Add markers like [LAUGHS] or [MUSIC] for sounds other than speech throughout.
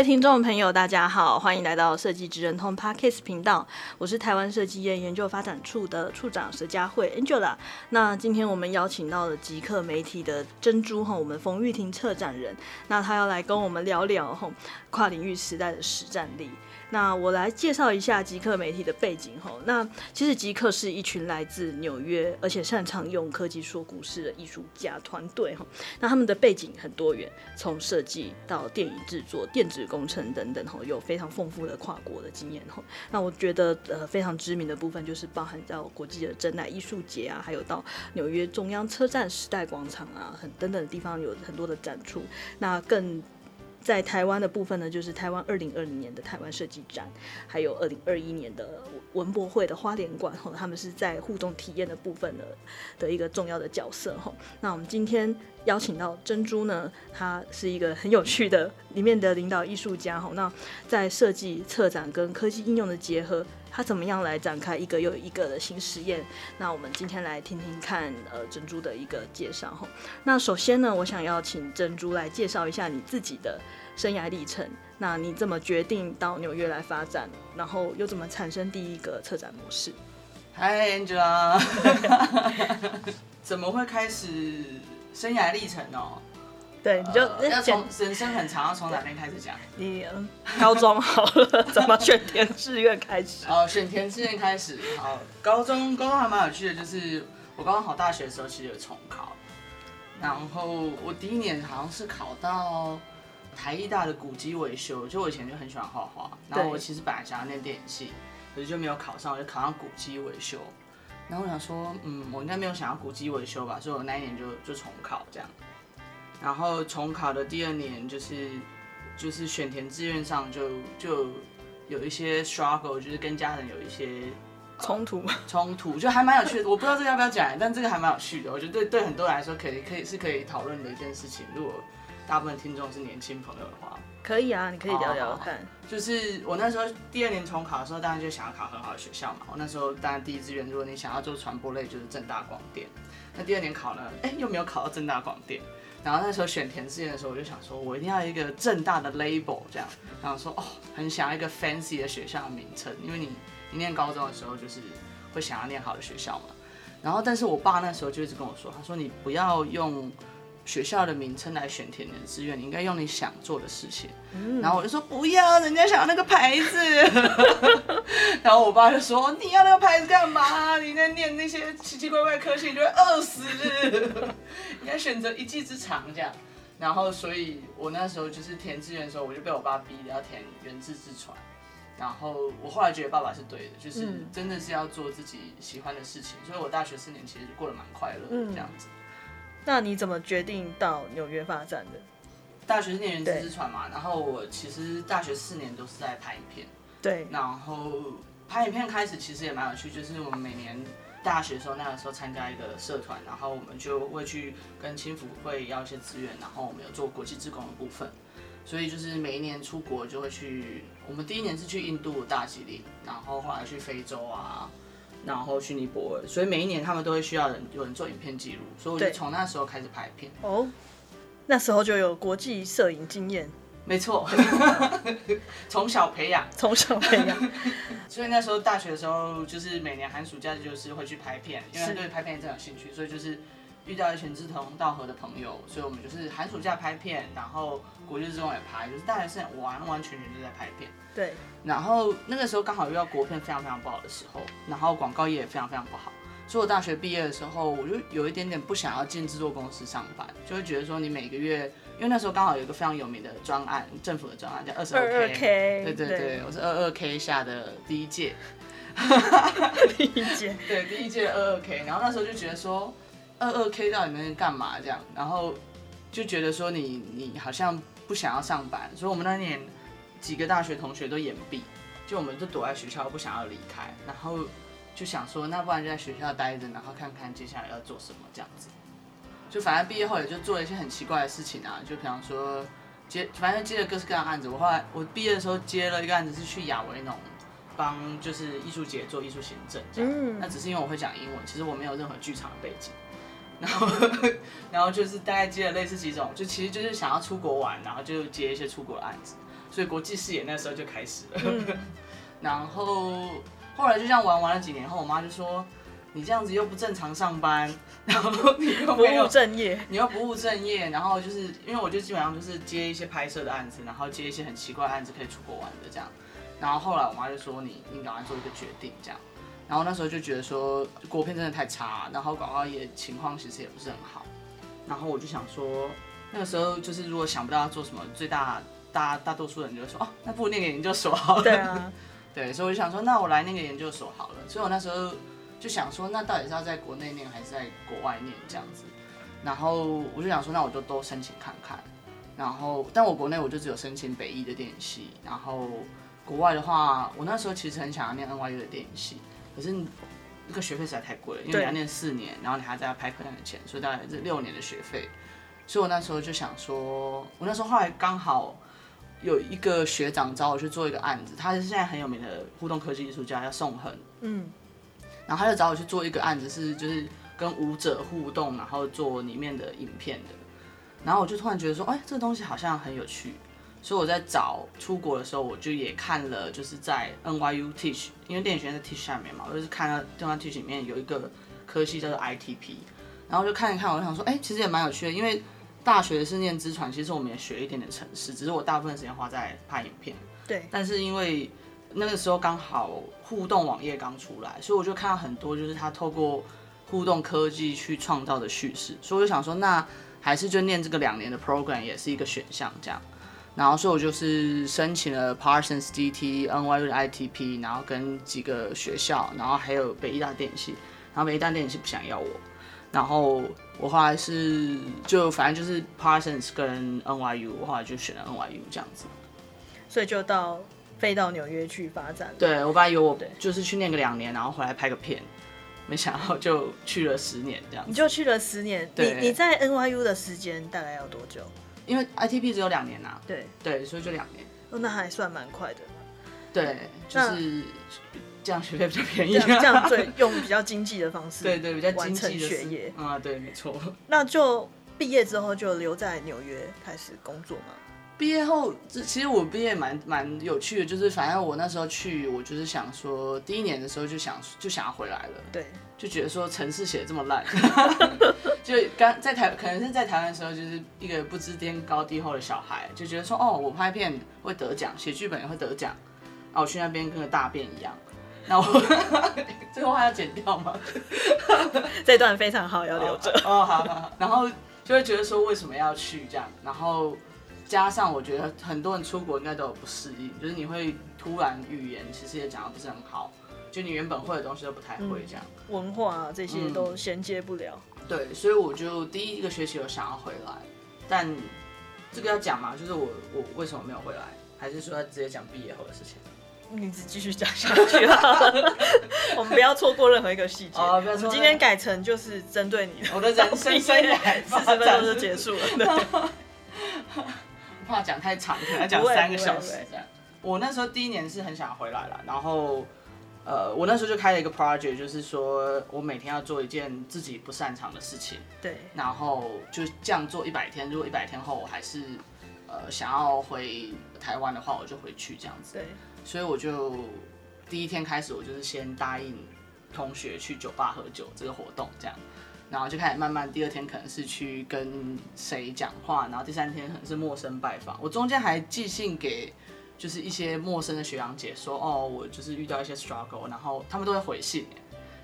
位听众朋友，大家好，欢迎来到设计职人通 Podcast 频道，我是台湾设计业研究发展处的处长石佳慧 Angela。那今天我们邀请到了极客媒体的珍珠哈，我们冯玉婷策展人，那他要来跟我们聊聊哈跨领域时代的实战力。那我来介绍一下极客媒体的背景哈。那其实极客是一群来自纽约，而且擅长用科技说故事的艺术家团队哈。那他们的背景很多元，从设计到电影制作、电子工程等等哈，有非常丰富的跨国的经验哈。那我觉得呃非常知名的部分就是包含到国际的珍奶艺术节啊，还有到纽约中央车站时代广场啊，很等等的地方有很多的展出。那更在台湾的部分呢，就是台湾二零二零年的台湾设计展，还有二零二一年的文博会的花莲馆，吼，他们是在互动体验的部分的的一个重要的角色，吼。那我们今天邀请到珍珠呢，她是一个很有趣的里面的领导艺术家，吼。那在设计、策展跟科技应用的结合。他怎么样来展开一个又一个的新实验？那我们今天来听听看，呃，珍珠的一个介绍哈。那首先呢，我想要请珍珠来介绍一下你自己的生涯历程。那你怎么决定到纽约来发展？然后又怎么产生第一个策展模式？Hi Angela，[LAUGHS] [LAUGHS] 怎么会开始生涯历程哦？对，你就、呃、要从人生很长，要从哪边开始讲？你高中好了，怎么选填志愿开始？哦，选填志愿开始。好，高中高中还蛮有趣的，就是我高中考大学的时候其实有重考，然后我第一年好像是考到台艺大的古迹维修，就我以前就很喜欢画画，然后我其实本来想要念电影系，可是就没有考上，我就考上古迹维修。然后我想说，嗯，我应该没有想要古迹维修吧，所以我那一年就就重考这样。然后重考的第二年，就是就是选填志愿上就就有一些 struggle，就是跟家人有一些冲突冲突，就还蛮有趣的。我不知道这个要不要讲，但这个还蛮有趣的。我觉得对对很多人来说，可以可以是可以讨论的一件事情。如果大部分听众是年轻朋友的话，可以啊，你可以聊聊看。就是我那时候第二年重考的时候，当然就想要考很好的学校嘛。我那时候当然第一志愿，如果你想要做传播类，就是正大广电。那第二年考呢，哎，又没有考到正大广电。然后那时候选填志愿的时候，我就想说，我一定要一个正大的 label 这样，然后说哦，很想要一个 fancy 的学校的名称，因为你你念高中的时候就是会想要念好的学校嘛。然后，但是我爸那时候就一直跟我说，他说你不要用。学校的名称来选填你的志愿，你应该用你想做的事情。嗯、然后我就说不要，人家想要那个牌子。[LAUGHS] 然后我爸就说，你要那个牌子干嘛？你在念那些奇奇怪怪的科系，你就会饿死。[LAUGHS] 应该选择一技之长这样。然后，所以我那时候就是填志愿的时候，我就被我爸逼的要填元智之传。然后我后来觉得爸爸是对的，就是真的是要做自己喜欢的事情。所以我大学四年其实过得蛮快乐的这样子。那你怎么决定到纽约发展的？大学是念元智之传嘛，然后我其实大学四年都是在拍影片。对。然后拍影片开始其实也蛮有趣，就是我们每年大学的时候，那个时候参加一个社团，然后我们就会去跟青辅会要一些资源，然后我们有做国际志工的部分，所以就是每一年出国就会去。我们第一年是去印度大吉岭，然后后来去非洲啊。然后去尼泊尔，所以每一年他们都会需要人有人做影片记录，所以我就从那时候开始拍片。哦，那时候就有国际摄影经验。没错，[LAUGHS] 从小培养，从小培养。[LAUGHS] 所以那时候大学的时候，就是每年寒暑假就是会去拍片，因为对拍片真的有兴趣，所以就是。遇到一群志同道合的朋友，所以我们就是寒暑假拍片，然后国际之中也拍，就是大学生完完全全就在拍片。对。然后那个时候刚好遇到国片非常非常不好的时候，然后广告业也非常非常不好，所以我大学毕业的时候，我就有一点点不想要进制作公司上班，就会觉得说你每个月，因为那时候刚好有一个非常有名的专案，政府的专案叫二十二 K。对对对，对我是二二 K 下的第一届。[LAUGHS] 第一届。对，第一届二二 K，然后那时候就觉得说。二二 K 到底能干嘛？这样，然后就觉得说你你好像不想要上班，所以我们那年几个大学同学都掩蔽，就我们就躲在学校不想要离开，然后就想说，那不然就在学校待着，然后看看接下来要做什么这样子。就反正毕业后也就做了一些很奇怪的事情啊，就比方说接，反正接了各式各样的案子。我后来我毕业的时候接了一个案子，是去亚维农帮就是艺术节做艺术行政这样。那只是因为我会讲英文，其实我没有任何剧场的背景。[LAUGHS] 然后，然后就是大概接了类似几种，就其实就是想要出国玩，然后就接一些出国的案子。所以国际视野那时候就开始了。嗯。[LAUGHS] 然后后来就这样玩玩了几年后，我妈就说。你这样子又不正常上班，然后你又不务正业，你又不务正业，然后就是因为我就基本上就是接一些拍摄的案子，然后接一些很奇怪的案子可以出国玩的这样，然后后来我妈就说，你你赶快做一个决定这样，然后那时候就觉得说国片真的太差，然后广告业情况其实也不是很好，然后我就想说那个时候就是如果想不到要做什么，最大大大多数人就会说哦，那不如念个研究所好了，对啊，[LAUGHS] 对，所以我就想说那我来念个研究所好了，所以我那时候。就想说，那到底是要在国内念还是在国外念这样子？然后我就想说，那我就都申请看看。然后，但我国内我就只有申请北艺的电影系。然后国外的话，我那时候其实很想要念 NYU 的电影系，可是那个学费实在太贵了，因为你要念四年，然后你还在要拍课程的钱，所以大概是六年的学费。所以我那时候就想说，我那时候后来刚好有一个学长找我去做一个案子，他是现在很有名的互动科技艺术家，叫宋恒。嗯。然后他就找我去做一个案子，是就是跟舞者互动，然后做里面的影片的。然后我就突然觉得说，哎，这个东西好像很有趣。所以我在找出国的时候，我就也看了，就是在 NYU Teach，因为电影学院在 Teach 下面嘛，我就是看到电话 Teach 里面有一个科系叫做 ITP，然后就看一看，我就想说，哎，其实也蛮有趣的，因为大学是念资传，其实我们也学一点点程式，只是我大部分时间花在拍影片。对。但是因为那个时候刚好互动网页刚出来，所以我就看到很多就是他透过互动科技去创造的叙事，所以我就想说，那还是就念这个两年的 program 也是一个选项这样。然后所以我就是申请了 Parsons DT、NYU 的 ITP，然后跟几个学校，然后还有北医大电影系，然后北医大电影系不想要我，然后我后来是就反正就是 Parsons 跟 NYU，我后来就选了 NYU 这样子，所以就到。飞到纽约去发展，对，我爸有我就是去念个两年，然后回来拍个片，没想到就去了十年这样。你就去了十年，你你在 NYU 的时间大概要多久？因为 ITP 只有两年呐、啊，对对，所以就两年。哦，那还算蛮快的。对，就是这样学费比较便宜，这样，这样最 [LAUGHS] 用比较经济的方式，对对，比较完成学业啊，对，没错。那就毕业之后就留在纽约开始工作吗？毕业后，这其实我毕业蛮蛮有趣的，就是反正我那时候去，我就是想说，第一年的时候就想就想要回来了，对，就觉得说城市写的这么烂，[LAUGHS] 就刚在台可能是在台湾的时候，就是一个不知天高地厚的小孩，就觉得说哦，我拍片会得奖，写剧本也会得奖，啊，我去那边跟个大便一样，[LAUGHS] 那我 [LAUGHS] 最后还要剪掉吗？这段非常好，要留着哦，好好好，然后就会觉得说为什么要去这样，然后。加上我觉得很多人出国应该都有不适应，就是你会突然语言其实也讲的不是很好，就你原本会的东西都不太会这样，嗯、文化啊这些都衔接不了、嗯。对，所以我就第一个学期有想要回来，但这个要讲嘛，就是我我为什么没有回来，还是说要直接讲毕业后的事情？你只继续讲下去好了，[LAUGHS] 我们不要错过任何一个细节。哦，我们今天改成就是针对你的，我的人生生涯四十分钟就结束了。[LAUGHS] 话讲太长，可能要讲三个小时这样。我那时候第一年是很想回来了，然后，呃，我那时候就开了一个 project，就是说我每天要做一件自己不擅长的事情。对。然后就这样做一百天，如果一百天后我还是呃想要回台湾的话，我就回去这样子。对。所以我就第一天开始，我就是先答应同学去酒吧喝酒这个活动这样。然后就开始慢慢，第二天可能是去跟谁讲话，然后第三天可能是陌生拜访。我中间还寄信给，就是一些陌生的学长姐说，哦，我就是遇到一些 struggle，然后他们都会回信，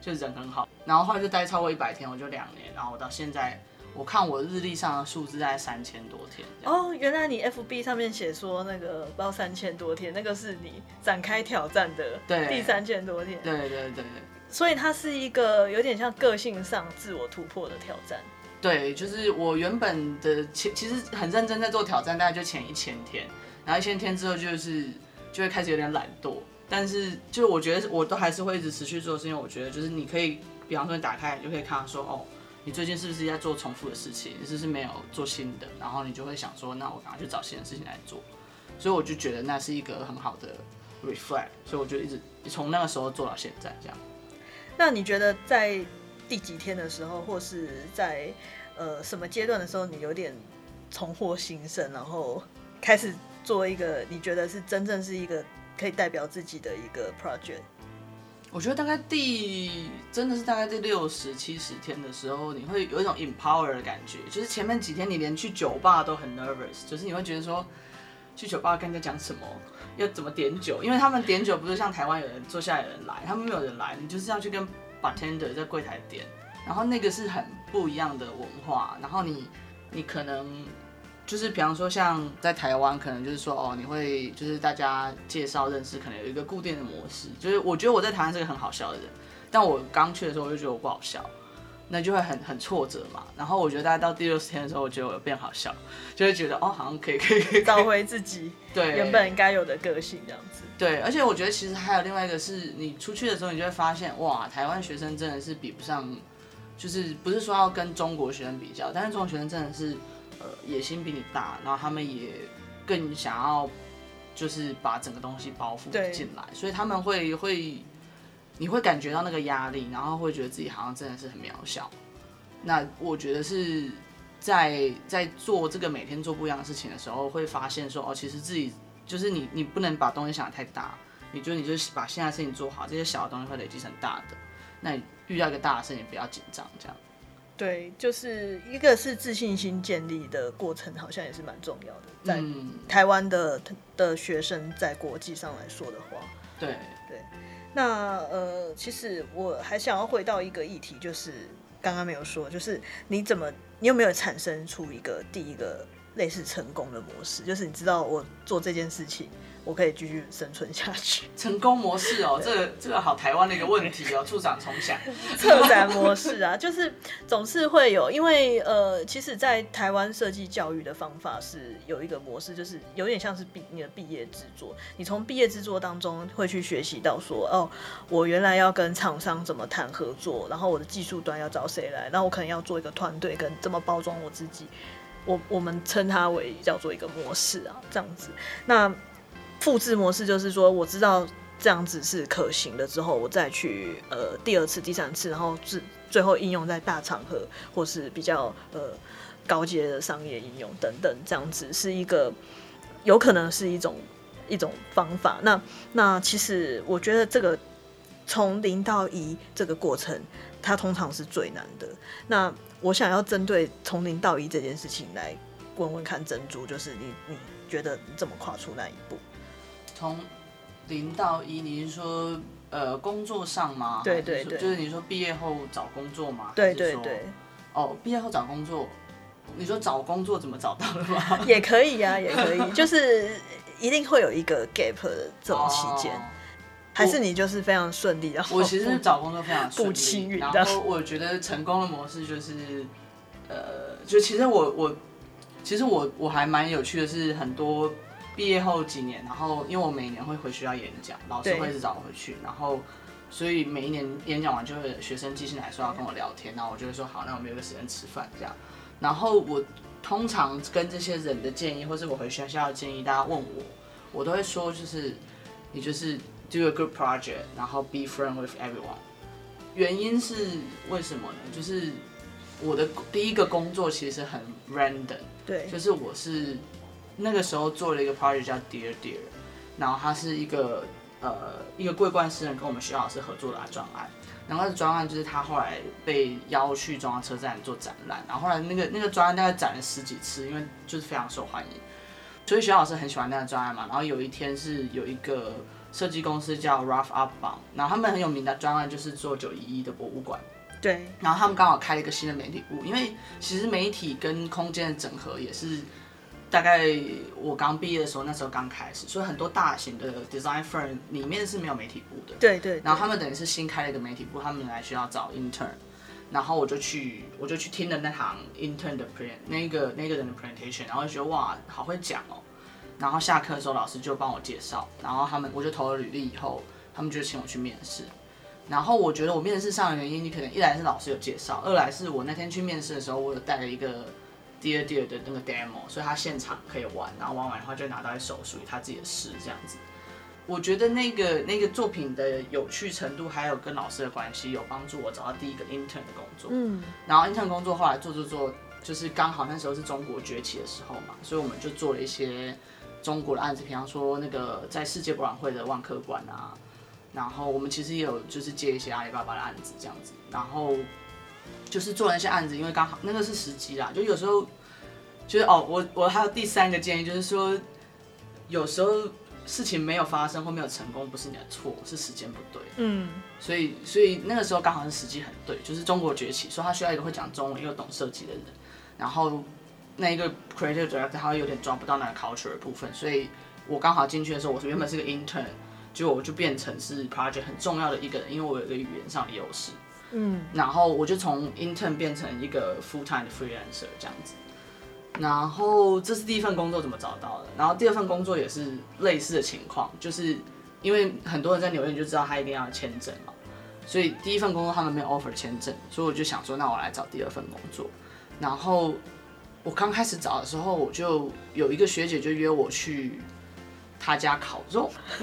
就人很好。然后后来就待超过一百天，我就两年，然后我到现在，我看我日历上的数字在三千多天。哦，原来你 FB 上面写说那个不知道三千多天，那个是你展开挑战的第三千多天。对对对对。所以它是一个有点像个性上自我突破的挑战。对，就是我原本的前其实很认真在做挑战，大概就前一千天，然后一千天之后就是就会开始有点懒惰，但是就是我觉得我都还是会一直持续做，是因为我觉得就是你可以，比方说你打开你就可以看到说哦，你最近是不是在做重复的事情，你是不是没有做新的，然后你就会想说，那我赶快去找新的事情来做，所以我就觉得那是一个很好的 reflect，所以我就一直从那个时候做到现在这样。那你觉得在第几天的时候，或是在呃什么阶段的时候，你有点重获新生，然后开始做一个你觉得是真正是一个可以代表自己的一个 project？我觉得大概第真的是大概第六十七十天的时候，你会有一种 empower 的感觉，就是前面几天你连去酒吧都很 nervous，就是你会觉得说去酒吧跟人家讲什么，要怎么点酒，因为他们点酒不是像台湾有人坐下来有人来，他们没有人来，你就是要去跟 bartender 在柜台点，然后那个是很不一样的文化，然后你你可能就是比方说像在台湾，可能就是说哦，你会就是大家介绍认识，可能有一个固定的模式，就是我觉得我在台湾是个很好笑的人，但我刚去的时候我就觉得我不好笑，那就会很很挫折嘛。然后我觉得大家到第六十天的时候，我觉得我有变好笑，就会觉得哦，好像可以可以可以找回自己 [LAUGHS] 对原本应该有的个性这样子。对，而且我觉得其实还有另外一个是，你出去的时候，你就会发现，哇，台湾学生真的是比不上，就是不是说要跟中国学生比较，但是中国学生真的是，呃，野心比你大，然后他们也更想要，就是把整个东西包覆进来，所以他们会会，你会感觉到那个压力，然后会觉得自己好像真的是很渺小。那我觉得是在在做这个每天做不一样的事情的时候，会发现说，哦，其实自己。就是你，你不能把东西想得太大，你就你就把现在事情做好，这些小的东西会累积成大的。那你遇到一个大的事情，不要紧张，这样。对，就是一个是自信心建立的过程，好像也是蛮重要的。在台湾的的学生在国际上来说的话，对对。那呃，其实我还想要回到一个议题，就是刚刚没有说，就是你怎么，你有没有产生出一个第一个？类似成功的模式，就是你知道我做这件事情，我可以继续生存下去。成功模式哦，这个这个好台湾的一个问题哦，[LAUGHS] 处长重想。策展模式啊，[LAUGHS] 就是总是会有，因为呃，其实，在台湾设计教育的方法是有一个模式，就是有点像是毕你的毕业制作，你从毕业制作当中会去学习到说，哦，我原来要跟厂商怎么谈合作，然后我的技术端要找谁来，然后我可能要做一个团队跟怎么包装我自己。我我们称它为叫做一个模式啊，这样子。那复制模式就是说，我知道这样子是可行的之后，我再去呃第二次、第三次，然后最最后应用在大场合或是比较呃高阶的商业应用等等，这样子是一个有可能是一种一种方法。那那其实我觉得这个从零到一这个过程，它通常是最难的。那我想要针对从零到一这件事情来问问看珍珠，就是你你觉得你怎么跨出那一步？从零到一，你是说呃工作上吗？对对对，就是你说毕业后找工作吗？对对对。哦，毕业后找工作，你说找工作怎么找到的吗？[LAUGHS] 也可以呀、啊，也可以，就是一定会有一个 gap 的这种期间。哦还是你就是非常顺利的？我其实找工作非常顺利。然后我觉得成功的模式就是，呃，就其实我我其实我我还蛮有趣的是，很多毕业后几年，然后因为我每年会回学校演讲，老师会一直找我回去，然后所以每一年演讲完就会学生寄信来说要跟我聊天，然后我就会说好，那我们有个时间吃饭这样。然后我通常跟这些人的建议，或是我回学校的建议，大家问我，我都会说就是你就是。Do a good project，然后 be friend with everyone。原因是为什么呢？就是我的第一个工作其实很 random，对，就是我是那个时候做了一个 project 叫 Dear Dear，然后它是一个呃一个桂冠诗人跟我们学校老师合作的专案，然后这专案就是他后来被邀去中央车站做展览，然后后来那个那个专案大概展了十几次，因为就是非常受欢迎，所以学校老师很喜欢那个专案嘛。然后有一天是有一个。设计公司叫 Rough Up Bound，然后他们很有名的专案就是做九一一的博物馆。对，然后他们刚好开了一个新的媒体部，因为其实媒体跟空间的整合也是大概我刚毕业的时候，那时候刚开始，所以很多大型的 design firm 里面是没有媒体部的。对对，对。然后他们等于是新开了一个媒体部，他们来学校找 intern，然后我就去我就去听了那堂 intern 的 present 那个那个人的 presentation，然后就觉得哇好会讲哦。然后下课的时候老师就帮我介绍，然后他们我就投了履历以后，他们就请我去面试。然后我觉得我面试上的原因，你可能一来是老师有介绍，二来是我那天去面试的时候，我有带了一个 Dear Dear 的那个 demo，所以他现场可以玩，然后玩完的话就拿到一首属于他自己的诗这样子。我觉得那个那个作品的有趣程度，还有跟老师的关系，有帮助我找到第一个 intern 的工作。嗯，然后 intern 工作后来做做做，就是刚好那时候是中国崛起的时候嘛，所以我们就做了一些中国的案子，比方说那个在世界博览会的万科馆啊。然后我们其实也有就是接一些阿里巴巴的案子这样子，然后就是做了那些案子，因为刚好那个是时机啦，就有时候就是哦，我我还有第三个建议就是说，有时候事情没有发生或没有成功，不是你的错，是时间不对。嗯，所以所以那个时候刚好是时机很对，就是中国崛起，所以他需要一个会讲中文又懂设计的人，然后那一个 creative director 他会有点抓不到那个 culture 的部分，所以我刚好进去的时候，我是原本是个 intern。结果我就变成是 project 很重要的一个人，因为我有一个语言上的优势，嗯，然后我就从 intern 变成一个 full time freelancer 这样子，然后这是第一份工作怎么找到的，然后第二份工作也是类似的情况，就是因为很多人在纽约就知道他一定要签证嘛，所以第一份工作他们没有 offer 签证，所以我就想说那我来找第二份工作，然后我刚开始找的时候我就有一个学姐就约我去。他家烤肉，[LAUGHS]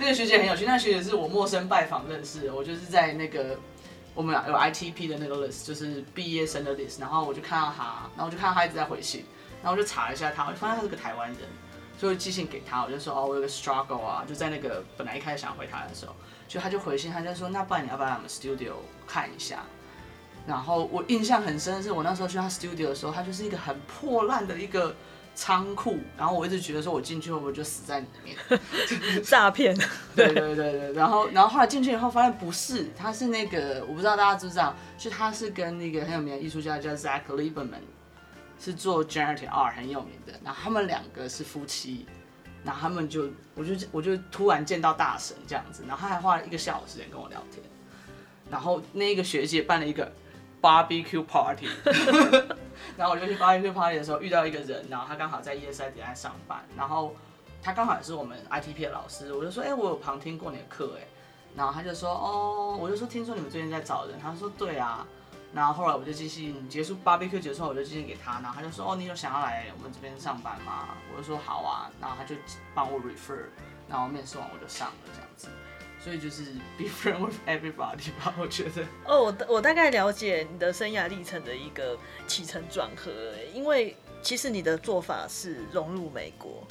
那个学姐很有趣。那个学姐是我陌生拜访认识的，我就是在那个我们有 ITP 的那个 list，就是毕业生的 list。然后我就看到他，然后我就看到他一直在回信，然后我就查了一下他，我就发现他是个台湾人，所以寄信给他，我就说哦，我有个 struggle 啊，就在那个本来一开始想回他的时候，就他就回信，他就说那不然你要不要来我们 studio 看一下？然后我印象很深的是，我那时候去他 studio 的时候，他就是一个很破烂的一个。仓库，然后我一直觉得说，我进去会不会就死在里面？[LAUGHS] 诈骗。对对对对，然后然后后来进去以后发现不是，他是那个我不知道大家知不知道，就他是跟那个很有名的艺术家叫 Zach Lieberman，是做 Generative Art 很有名的，然后他们两个是夫妻，然后他们就我就我就突然见到大神这样子，然后他还花了一个下午时间跟我聊天，然后那个学姐办了一个。Barbecue party，[LAUGHS] 然后我就去 Barbecue party 的时候遇到一个人，然后他刚好在 ESI 底下上班，然后他刚好也是我们 ITP 的老师，我就说，哎、我有旁听过你的课，哎，然后他就说，哦，我就说听说你们最近在找人，他说对啊，然后后来我就寄信结束 Barbecue 结束后，我就寄信给他，然后他就说，哦，你有想要来我们这边上班吗？我就说好啊，然后他就帮我 refer，然后面试完我就上了这样子。所以就是 be friend with everybody 吧，[LAUGHS] 我觉得。哦，我我大概了解你的生涯历程的一个起承转合，因为其实你的做法是融入美国，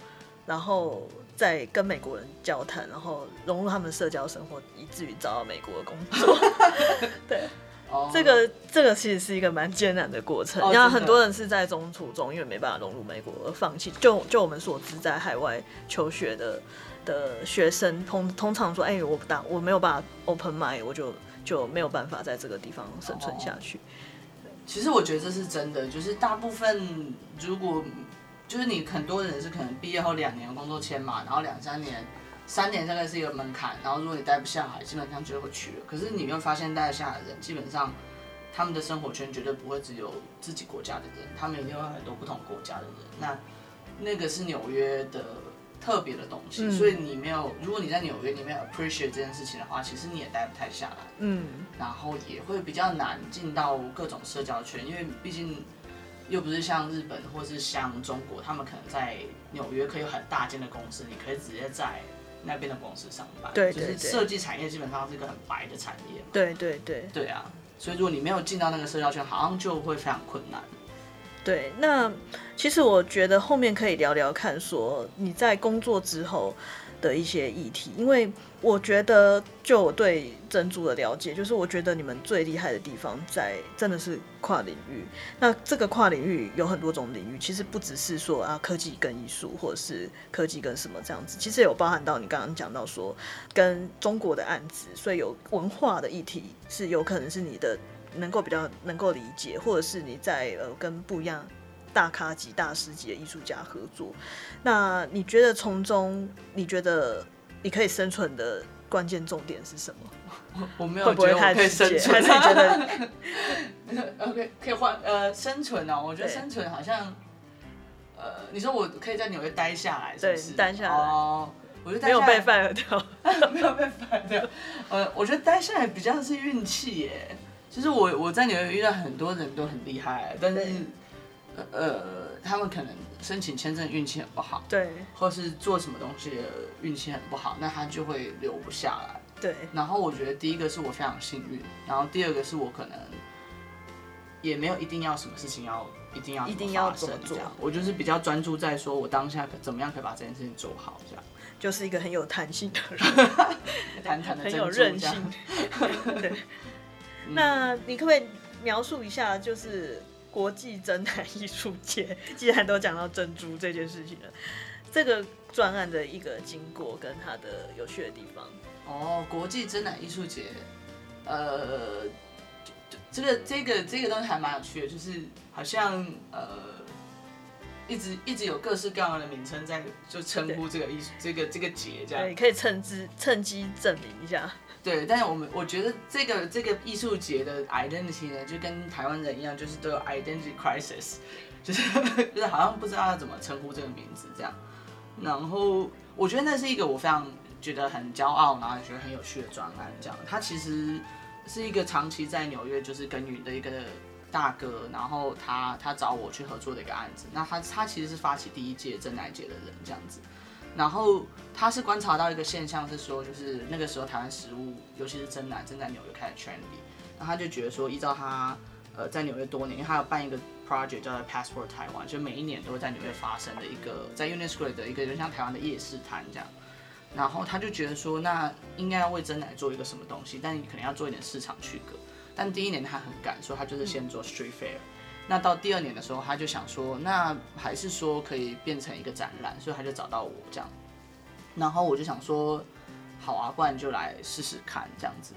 然后再跟美国人交谈，然后融入他们的社交生活，以至于找到美国的工作。[LAUGHS] 对，oh. 这个这个其实是一个蛮艰难的过程，然后、oh, 很多人是在中途中因为没办法融入美国而放弃。就就我们所知，在海外求学的。的学生通通常说：“哎、我不大，我没有办法 open mind，我就就没有办法在这个地方生存下去。”其实我觉得这是真的，就是大部分如果就是你很多人是可能毕业后两年工作签嘛，然后两三年、三年大概是一个门槛，然后如果你待不下来，基本上就会去了。可是你没有发现待得下来的人，基本上他们的生活圈绝对不会只有自己国家的人，他们一定会有很多不同国家的人。那那个是纽约的。特别的东西，嗯、所以你没有，如果你在纽约，你没有 appreciate 这件事情的话，其实你也待不太下来。嗯，然后也会比较难进到各种社交圈，因为毕竟又不是像日本或是像中国，他们可能在纽约可以有很大间的公司，你可以直接在那边的公司上班。对对对。就是设计产业基本上是一个很白的产业。对对对。对啊，所以如果你没有进到那个社交圈，好像就会非常困难。对，那其实我觉得后面可以聊聊看，说你在工作之后的一些议题，因为我觉得就我对珍珠的了解，就是我觉得你们最厉害的地方在真的是跨领域。那这个跨领域有很多种领域，其实不只是说啊科技跟艺术，或者是科技跟什么这样子，其实有包含到你刚刚讲到说跟中国的案子，所以有文化的议题是有可能是你的。能够比较能够理解，或者是你在呃跟不一样大咖级、大师级的艺术家合作，那你觉得从中你觉得你可以生存的关键重点是什么？我 [LAUGHS] 我没有觉得我可以生存，还是觉得 OK [LAUGHS] 可以换呃生存哦？我觉得生存好像呃，你说我可以在纽约待下来是不是？对，待下来哦，我觉得没有被 fire 掉，[LAUGHS] 没有被 fire 掉。呃，我觉得待下来比较是运气耶。就是我我在纽约遇到很多人都很厉害，但是呃他们可能申请签证运气很不好，对，或是做什么东西运气很不好，那他就会留不下来。对，然后我觉得第一个是我非常幸运，然后第二个是我可能也没有一定要什么事情要一定要一定要怎么做，我就是比较专注在说我当下可怎么样可以把这件事情做好，这样就是一个很有弹性的人，弹弹的很有韧性。对，那你可不可以描述一下，就是国际珍奶艺术节，[LAUGHS] 既然都讲到珍珠这件事情了，这个专案的一个经过跟它的有趣的地方。哦，国际珍奶艺术节，呃，这个这个这个东西还蛮有趣的，就是好像呃，一直一直有各式各样的名称在就称呼这个艺术这个这个节这样，对，可以趁机趁机证明一下。[LAUGHS] 对，但是我们我觉得这个这个艺术节的 identity 呢，就跟台湾人一样，就是都有 identity crisis，[LAUGHS] 就是就是好像不知道要怎么称呼这个名字这样。然后我觉得那是一个我非常。觉得很骄傲，然后也觉得很有趣的专栏，这样。它其实是一个长期在纽约就是耕耘的一个大哥，然后他他找我去合作的一个案子。那他他其实是发起第一届珍奶节的人，这样子。然后他是观察到一个现象是说，就是那个时候台湾食物，尤其是珍奶，正在纽约开始 trendy。然后他就觉得说，依照他呃在纽约多年，因为他有办一个 project 叫做 Passport 台湾，就每一年都会在纽约发生的一个在 Union Square 的一个就像台湾的夜市摊这样。然后他就觉得说，那应该要为珍奶做一个什么东西，但你可能要做一点市场区隔。但第一年他很赶，所以他就是先做 street fair。那到第二年的时候，他就想说，那还是说可以变成一个展览，所以他就找到我这样。然后我就想说，好啊，不然就来试试看这样子。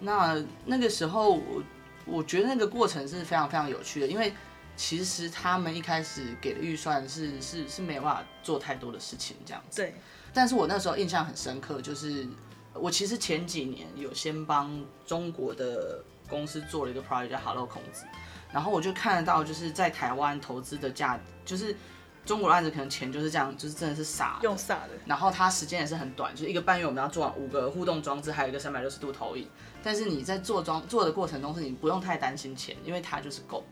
那那个时候我我觉得那个过程是非常非常有趣的，因为其实他们一开始给的预算是是是没有办法做太多的事情这样子。对。但是我那时候印象很深刻，就是我其实前几年有先帮中国的公司做了一个 project 叫 Hello 孔子，然后我就看得到，就是在台湾投资的价，就是中国的案子可能钱就是这样，就是真的是傻用傻的，然后它时间也是很短，就是一个半月我们要做完五个互动装置，还有一个三百六十度投影，但是你在做装做的过程中是你不用太担心钱，因为它就是够。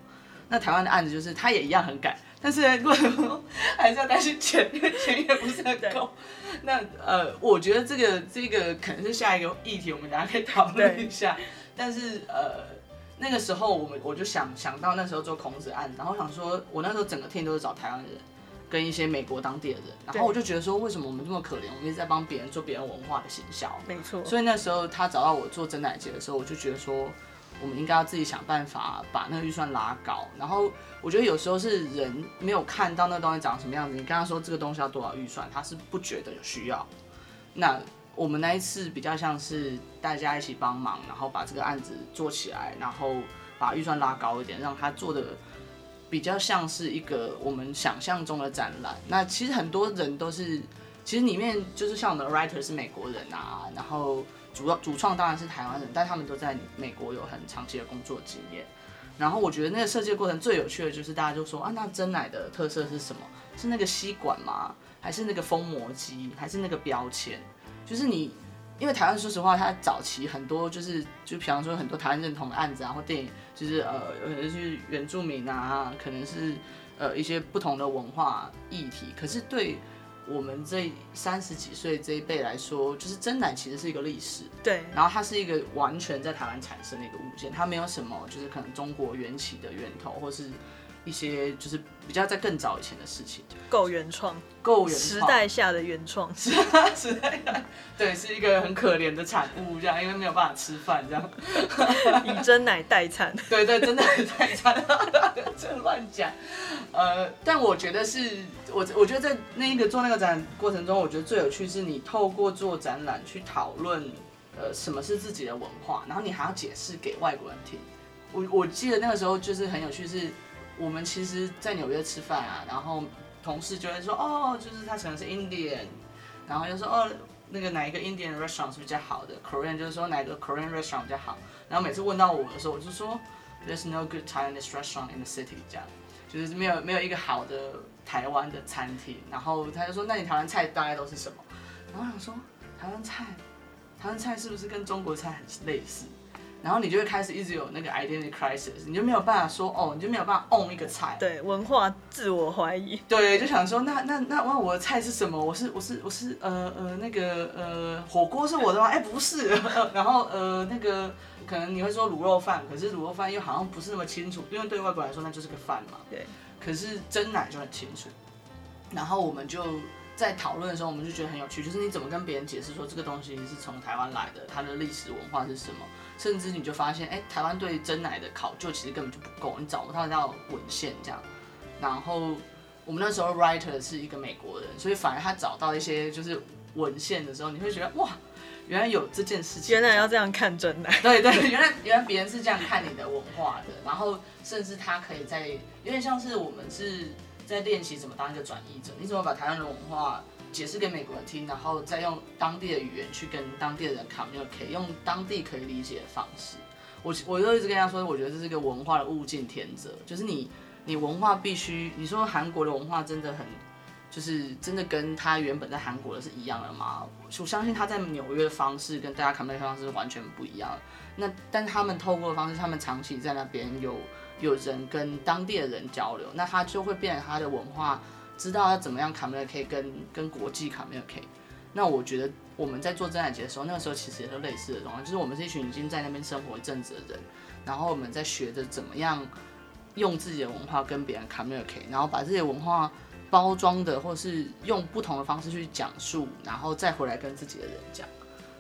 那台湾的案子就是它也一样很赶。但是过程中还是要担心钱，因为钱也不是很够。[LAUGHS] 那呃，我觉得这个这个可能是下一个议题，我们大家可以讨论一下。但是呃，那个时候我们我就想想到那时候做孔子案，然后想说，我那时候整个 team 都是找台湾人跟一些美国当地的人，然后我就觉得说，为什么我们这么可怜？我们一直在帮别人做别人文化的行销。[LAUGHS] 没错。所以那时候他找到我做真奶节的时候，我就觉得说。我们应该要自己想办法把那个预算拉高，然后我觉得有时候是人没有看到那东西长什么样子，你跟他说这个东西要多少预算，他是不觉得有需要。那我们那一次比较像是大家一起帮忙，然后把这个案子做起来，然后把预算拉高一点，让他做的比较像是一个我们想象中的展览。那其实很多人都是，其实里面就是像我们的 writer 是美国人啊，然后。主要主创当然是台湾人，但他们都在美国有很长期的工作经验。然后我觉得那个设计的过程最有趣的就是大家就说啊，那真奶的特色是什么？是那个吸管吗？还是那个封膜机？还是那个标签？就是你，因为台湾说实话，它早期很多就是就比方说很多台湾认同的案子啊，或电影，就是呃，有可能是原住民啊，可能是呃一些不同的文化议题。可是对。我们这三十几岁这一辈来说，就是真奶其实是一个历史，对。然后它是一个完全在台湾产生的一个物件，它没有什么就是可能中国缘起的源头，或是一些就是比较在更早以前的事情。够原创，够原，时代下的原创，是时代下，对，是一个很可怜的产物，这样，因为没有办法吃饭，这样。[LAUGHS] 以真奶代餐，对对，真奶代餐，这乱讲。呃，但我觉得是。我我觉得在那一个做那个展过程中，我觉得最有趣是你透过做展览去讨论，呃，什么是自己的文化，然后你还要解释给外国人听。我我记得那个时候就是很有趣，是我们其实，在纽约吃饭啊，然后同事就会说，哦，就是他可能是 Indian，然后就说，哦，那个哪一个 Indian restaurant 是比较好的，Korean 就是说哪个 Korean restaurant 比较好。然后每次问到我的时候，我就说 There's no good Taiwanese restaurant in the city，这样就是没有没有一个好的台湾的餐厅。然后他就说，那你台湾菜大概都是什么？然后我想说台湾菜，台湾菜是不是跟中国菜很类似？然后你就会开始一直有那个 identity crisis，你就没有办法说哦，你就没有办法 own 一个菜。对，文化自我怀疑。对，就想说那那那我我的菜是什么？我是我是我是呃呃那个呃火锅是我的吗？哎不是，[LAUGHS] 然后呃那个可能你会说卤肉饭，可是卤肉饭又好像不是那么清楚，因为对外国来说那就是个饭嘛。对。可是真奶就很清楚，然后我们就。在讨论的时候，我们就觉得很有趣，就是你怎么跟别人解释说这个东西是从台湾来的，它的历史文化是什么？甚至你就发现，哎，台湾对真奶的考究其实根本就不够，你找不到那文献这样。然后我们那时候 writer 是一个美国人，所以反而他找到一些就是文献的时候，你会觉得哇，原来有这件事情，原来要这样看真奶。对对，原来原来别人是这样看你的文化的，然后甚至他可以在有点像是我们是。在练习怎么当一个转译者，你怎么把台湾的文化解释给美国人听，然后再用当地的语言去跟当地的人 communicate，用当地可以理解的方式。我我就一直跟他说，我觉得这是一个文化的物竞天择，就是你你文化必须，你说韩国的文化真的很，就是真的跟他原本在韩国的是一样的吗？我相信他在纽约的方式跟大家 communicate 方式是完全不一样。那但他们透过的方式，他们长期在那边有。有人跟当地的人交流，那他就会变成他的文化，知道要怎么样 communicate 跟跟国际 communicate。那我觉得我们在做真乃节的时候，那个时候其实也是类似的东西，就是我们是一群已经在那边生活一阵子的人，然后我们在学着怎么样用自己的文化跟别人 communicate，然后把这些文化包装的，或是用不同的方式去讲述，然后再回来跟自己的人讲。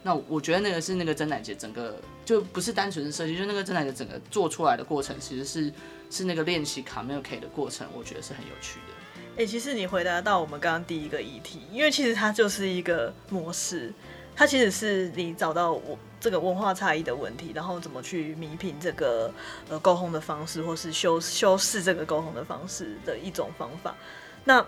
那我觉得那个是那个真奶节整个就不是单纯是设计，就那个真奶节整个做出来的过程，其实是是那个练习 communicate 的过程，我觉得是很有趣的。哎、其实你回答到我们刚刚第一个议题，因为其实它就是一个模式，它其实是你找到我这个文化差异的问题，然后怎么去弥平这个呃沟通的方式，或是修修饰这个沟通的方式的一种方法。那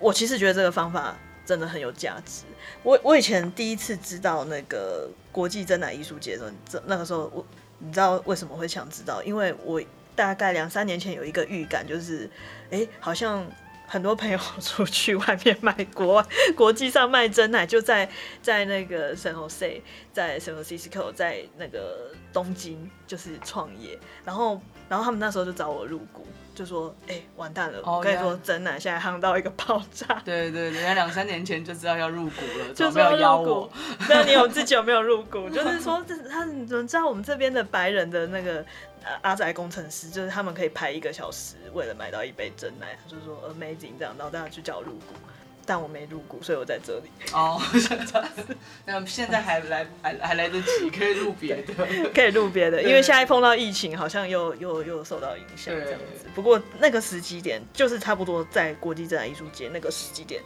我其实觉得这个方法。真的很有价值。我我以前第一次知道那个国际真奶艺术节的时候，这那个时候我你知道为什么会想知道？因为我大概两三年前有一个预感，就是哎、好像很多朋友出去外面卖国外国际上卖真奶，就在在那个 San Jose，在 San Francisco，在那个东京就是创业，然后然后他们那时候就找我入股。就说哎、欸，完蛋了！我跟你说，真奶现在夯到一个爆炸。对对，人家两三年前就知道要入股了，就说要入股。那你有自己有没有入股？就是说，这他你怎么知道我们这边的白人的那个阿宅工程师，就是他们可以排一个小时，为了买到一杯真奶，就是说 amazing 这样，然后大家去叫我入股。但我没入股，所以我在这里。哦，那现在还来还还来得及，可以入别的，可以入别的，[LAUGHS] 因为现在碰到疫情，好像又又又受到影响这样子。不过那个时机点，就是差不多在国际珍奶艺术节那个时机点，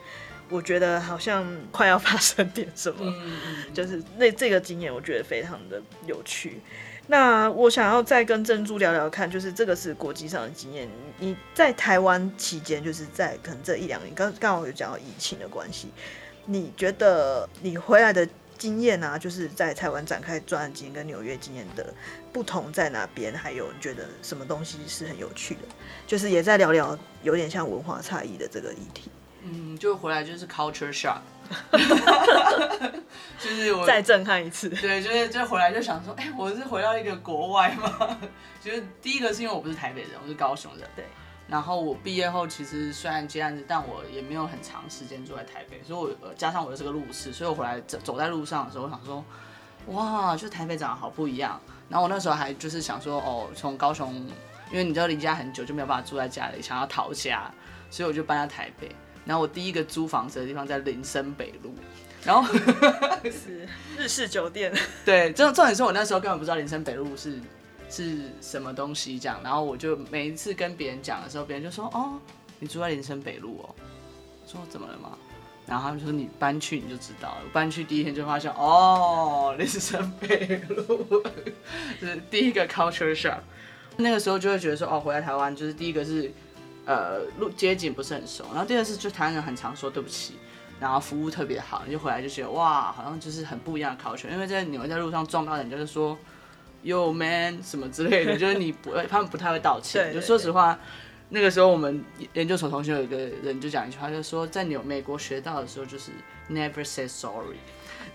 我觉得好像快要发生点什么，就是那这个经验，我觉得非常的有趣。那我想要再跟珍珠聊聊看，就是这个是国际上的经验。你在台湾期间，就是在可能这一两年，刚刚好有讲到疫情的关系，你觉得你回来的经验啊，就是在台湾展开专案经验跟纽约经验的不同在哪边？还有你觉得什么东西是很有趣的？就是也在聊聊有点像文化差异的这个议题。嗯，就回来就是 culture shock。[LAUGHS] 就是我再震撼一次，对，就是就回来就想说，哎、欸，我是回到一个国外吗？就是第一个是因为我不是台北人，我是高雄人，对。然后我毕业后其实虽然接案子，但我也没有很长时间住在台北，所以我加上我又是个路痴，所以我回来走走在路上的时候，我想说，哇，就台北长得好不一样。然后我那时候还就是想说，哦，从高雄，因为你知道离家很久，就没有办法住在家里，想要逃家，所以我就搬到台北。然后我第一个租房子的地方在林森北路，然后是 [LAUGHS] 日式酒店。[LAUGHS] 对，重重点是我那时候根本不知道林森北路是是什么东西这样，然后我就每一次跟别人讲的时候，别人就说：“哦，你住在林森北路哦。”说怎么了嘛？然后他们就说：“你搬去你就知道了。”我搬去第一天就发现，哦，林森北路，就 [LAUGHS] 是第一个 culture shock。那个时候就会觉得说：“哦，回来台湾就是第一个是。”呃，路街景不是很熟，然后第二是就台湾人很常说对不起，然后服务特别好，你就回来就觉得哇，好像就是很不一样的 culture。因为在纽约在路上撞到人，就是说 Yo man 什么之类的，[LAUGHS] 就是你不，他们不太会道歉。就说实话，那个时候我们研究所同学有一个人就讲一句话，就是说在纽美国学到的时候，就是 never say sorry。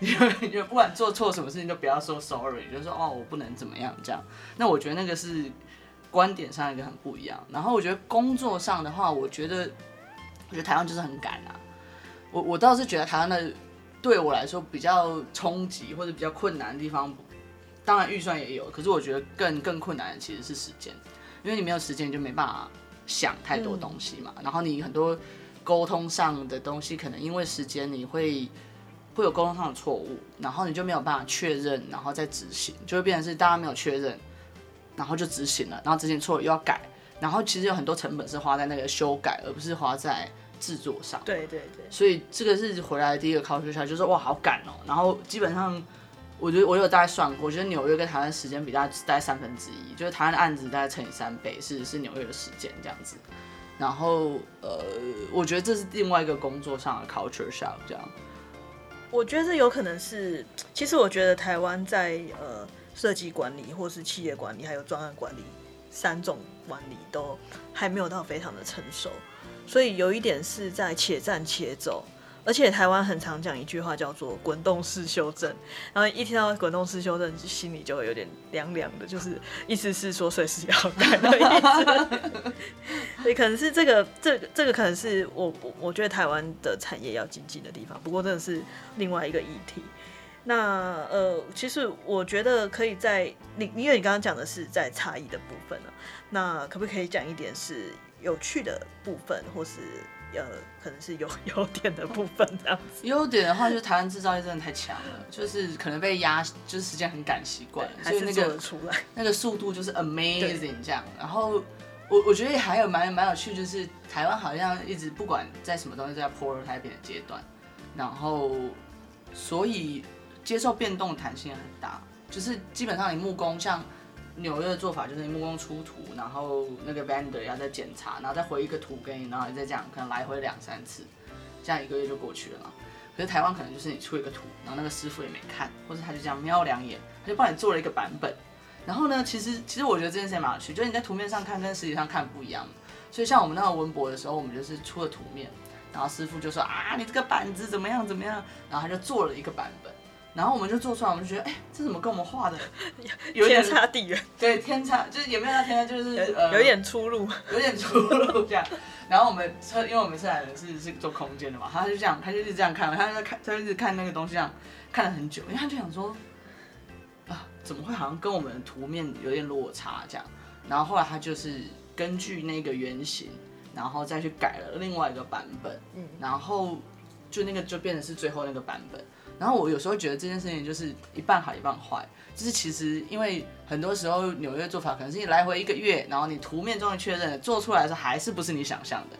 [LAUGHS] 因为不管做错什么事情，都不要说 sorry，就说哦，我不能怎么样这样。那我觉得那个是观点上一个很不一样。然后我觉得工作上的话，我觉得我觉得台湾就是很赶啊。我我倒是觉得台湾的对我来说比较冲击或者比较困难的地方，当然预算也有，可是我觉得更更困难的其实是时间，因为你没有时间，你就没办法想太多东西嘛。然后你很多沟通上的东西，可能因为时间你会。会有沟通上的错误，然后你就没有办法确认，然后再执行，就会变成是大家没有确认，然后就执行了，然后执行错了又要改，然后其实有很多成本是花在那个修改，而不是花在制作上。对对对。所以这个是回来的第一个 culture shock，就是哇好赶哦，然后基本上我觉得我有大概算过，我觉得纽约跟台湾时间比大概大概三分之一，就是台湾的案子大概乘以三倍是是纽约的时间这样子，然后呃我觉得这是另外一个工作上的 culture shock 这样。我觉得这有可能是，其实我觉得台湾在呃设计管理，或是企业管理，还有专案管理三种管理都还没有到非常的成熟，所以有一点是在且战且走。而且台湾很常讲一句话叫做“滚动式修正”，然后一听到“滚动式修正”，心里就会有点凉凉的，就是意思是说随时要改的意思。[LAUGHS] 所以可能是这个，这个、这个可能是我我我觉得台湾的产业要精进的地方。不过真的是另外一个议题。那呃，其实我觉得可以在你因为你刚刚讲的是在差异的部分呢，那可不可以讲一点是有趣的部分，或是？呃，可能是有优点的部分这样子。优点的话，就是台湾制造业真的太强了，就是可能被压，就是时间很赶习惯，所以那个出来那个速度就是 amazing 这样。然后我我觉得还有蛮蛮有趣，就是台湾好像一直不管在什么东西都在 prototyping 的阶段，然后所以接受变动弹性也很大，就是基本上你木工像。纽约的做法就是你木工出图，然后那个 vendor 要再检查，然后再回一个图给你，然后你再这样，可能来回两三次，这样一个月就过去了嘛。可是台湾可能就是你出一个图，然后那个师傅也没看，或者他就这样瞄两眼，他就帮你做了一个版本。然后呢，其实其实我觉得这件事也蛮有趣，就是你在图面上看跟实际上看不一样。所以像我们那个文博的时候，我们就是出了图面，然后师傅就说啊，你这个板子怎么样怎么样，然后他就做了一个版本。然后我们就做出来，我们就觉得，哎，这怎么跟我们画的 [LAUGHS] 有点天差地远？对，天差就是也没有到天差，就是呃，有点出入，有点出入这样。然后我们车，因为我们是来人是是做空间的嘛，他就这样，他就一直这样看，他就看，他就一直看那个东西，这样看了很久，因为他就想说，啊，怎么会好像跟我们的图面有点落差这样？然后后来他就是根据那个原型，然后再去改了另外一个版本，嗯，然后就那个就变成是最后那个版本。然后我有时候觉得这件事情就是一半好一半坏，就是其实因为很多时候纽约做法可能是你来回一个月，然后你图面终于确认了，做出来的时候还是不是你想象的，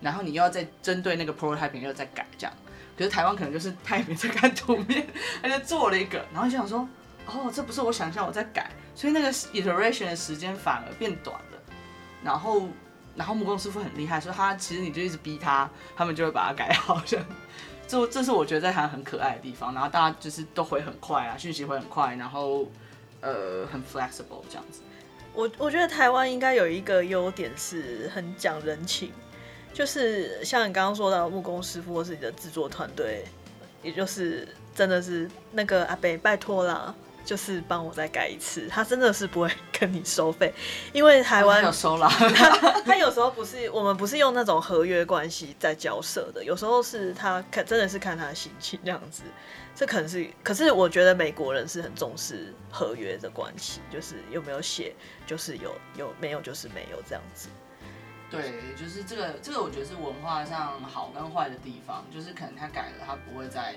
然后你又要再针对那个 prototyping 又再改这样。可是台湾可能就是他也没在看图面，他就做了一个，然后就想说，哦，这不是我想象，我在改，所以那个 iteration 的时间反而变短了。然后，然后木工师傅很厉害，所以他其实你就一直逼他，他们就会把它改好这样。这这是我觉得在台湾很可爱的地方，然后大家就是都会很快啊，讯息会很快，然后呃很 flexible 这样子。我我觉得台湾应该有一个优点是很讲人情，就是像你刚刚说到木工师傅或是你的制作团队，也就是真的是那个阿伯拜托了。就是帮我再改一次，他真的是不会跟你收费，因为台湾有收了。他他有时候不是我们不是用那种合约关系在交涉的，有时候是他看真的是看他的心情这样子。这可能是，可是我觉得美国人是很重视合约的关系，就是有没有写，就是有有没有就是没有这样子。对，就是这个这个我觉得是文化上好跟坏的地方，就是可能他改了，他不会再。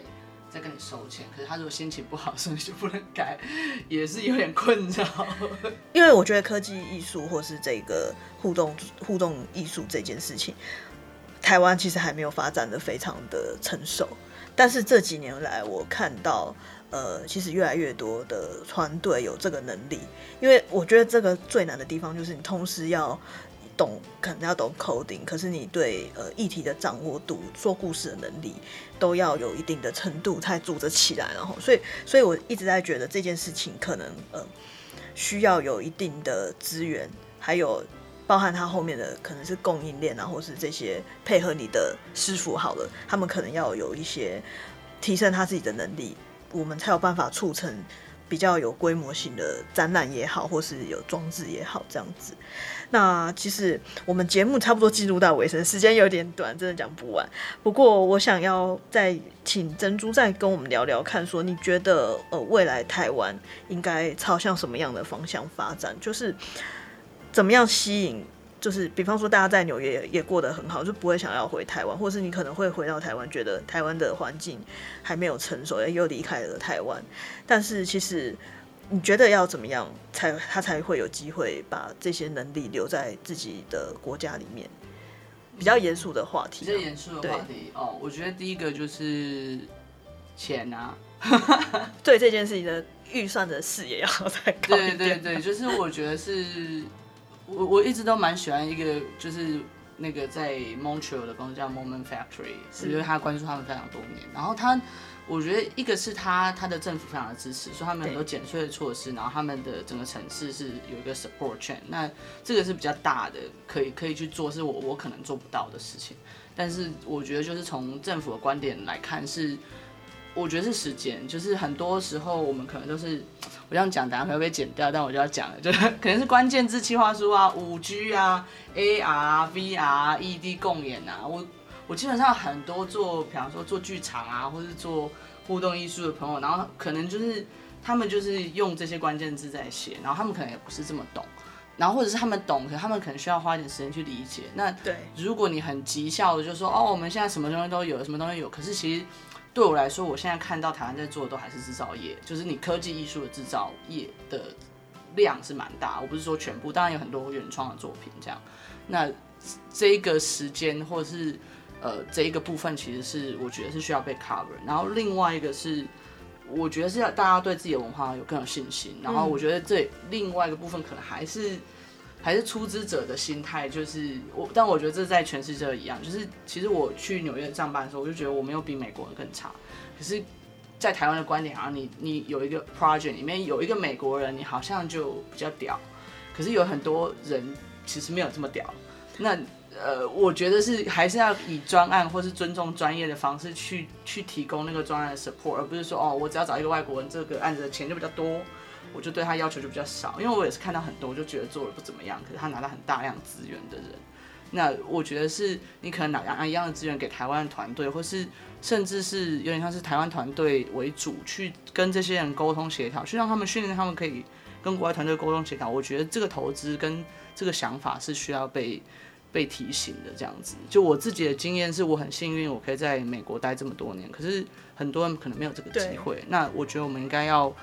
在跟你收钱，可是他如果心情不好，所以就不能改，也是有点困扰。[LAUGHS] 因为我觉得科技艺术或是这个互动互动艺术这件事情，台湾其实还没有发展得非常的成熟。但是这几年来，我看到呃，其实越来越多的团队有这个能力。因为我觉得这个最难的地方就是你同时要。懂，可能要懂 coding，可是你对呃议题的掌握度、说故事的能力都要有一定的程度才组织起来。然后，所以，所以我一直在觉得这件事情可能呃需要有一定的资源，还有包含它后面的可能是供应链啊，或是这些配合你的师傅好了，他们可能要有一些提升他自己的能力，我们才有办法促成。比较有规模性的展览也好，或是有装置也好，这样子。那其实我们节目差不多进入到尾声，时间有点短，真的讲不完。不过我想要再请珍珠再跟我们聊聊看，说你觉得呃未来台湾应该朝向什么样的方向发展？就是怎么样吸引？就是，比方说，大家在纽约也过得很好，就不会想要回台湾，或是你可能会回到台湾，觉得台湾的环境还没有成熟，又离开了台湾。但是，其实你觉得要怎么样才他才会有机会把这些能力留在自己的国家里面？比较严肃的话题，比较严肃的话题哦。我觉得第一个就是钱啊，[LAUGHS] 对这件事情的预算的视野要再高。对对对，就是我觉得是。我我一直都蛮喜欢一个，就是那个在 Montreal 的公司叫 Moment Factory，是因为他关注他们非常多年。然后他，我觉得一个是他他的政府非常的支持，所以他们很多减税的措施，然后他们的整个城市是有一个 support chain。那这个是比较大的，可以可以去做，是我我可能做不到的事情。但是我觉得就是从政府的观点来看是。我觉得是时间，就是很多时候我们可能都是我这样讲，等下可能被剪掉，但我就要讲了，就是可能是关键字企划书啊、五 G 啊、AR、VR、ED 共演啊。我我基本上很多做，比方说做剧场啊，或是做互动艺术的朋友，然后可能就是他们就是用这些关键字在写，然后他们可能也不是这么懂，然后或者是他们懂，可是他们可能需要花一点时间去理解。那对，如果你很绩效的就说哦，我们现在什么东西都有，什么东西有，可是其实。对我来说，我现在看到台湾在做的都还是制造业，就是你科技艺术的制造业的量是蛮大。我不是说全部，当然有很多原创的作品这样。那这一个时间或者是呃这一个部分，其实是我觉得是需要被 cover。然后另外一个是，我觉得是要大家对自己的文化有更有信心。然后我觉得这另外一个部分可能还是。还是出资者的心态，就是我，但我觉得这在全世界一样。就是其实我去纽约上班的时候，我就觉得我没有比美国人更差。可是，在台湾的观点，好像你你有一个 project 里面有一个美国人，你好像就比较屌。可是有很多人其实没有这么屌。那呃，我觉得是还是要以专案或是尊重专业的方式去去提供那个专案的 support，而不是说哦，我只要找一个外国人，这个案子的钱就比较多。我就对他要求就比较少，因为我也是看到很多，我就觉得做的不怎么样，可是他拿到很大量资源的人，那我觉得是你可能拿一样的资源给台湾的团队，或是甚至是有点像是台湾团队为主去跟这些人沟通协调，去让他们训练他们可以跟国外团队沟通协调。我觉得这个投资跟这个想法是需要被被提醒的。这样子，就我自己的经验是我很幸运，我可以在美国待这么多年，可是很多人可能没有这个机会。那我觉得我们应该要。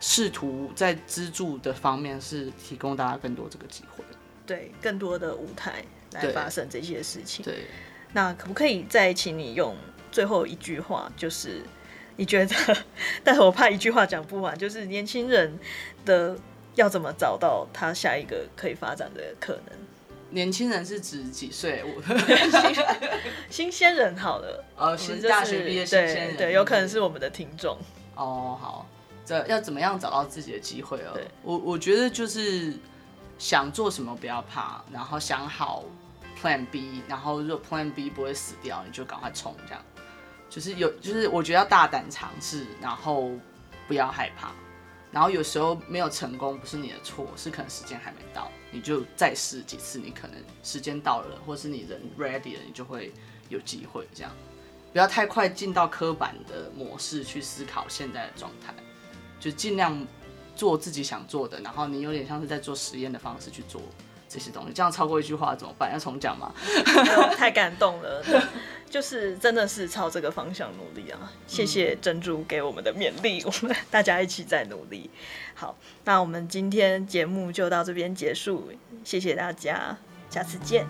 试图在资助的方面是提供大家更多这个机会，对，更多的舞台来发生这些事情。对，那可不可以再请你用最后一句话，就是你觉得，[LAUGHS] 但是我怕一句话讲不完，就是年轻人的要怎么找到他下一个可以发展的可能？年轻人是指几岁？我 [LAUGHS] 新鲜人好了，呃，新大学毕业新鲜人，对，对，有可能是我们的听众。哦，好。要怎么样找到自己的机会哦？我我觉得就是想做什么不要怕，然后想好 Plan B，然后如果 Plan B 不会死掉，你就赶快冲，这样就是有就是我觉得要大胆尝试，然后不要害怕，然后有时候没有成功不是你的错，是可能时间还没到，你就再试几次，你可能时间到了，或是你人 ready 了，你就会有机会这样，不要太快进到刻板的模式去思考现在的状态。就尽量做自己想做的，然后你有点像是在做实验的方式去做这些东西。这样超过一句话怎么办？要重讲吗？[LAUGHS] 太感动了，就是真的是朝这个方向努力啊！谢谢珍珠给我们的勉励，我们大家一起在努力。好，那我们今天节目就到这边结束，谢谢大家，下次见。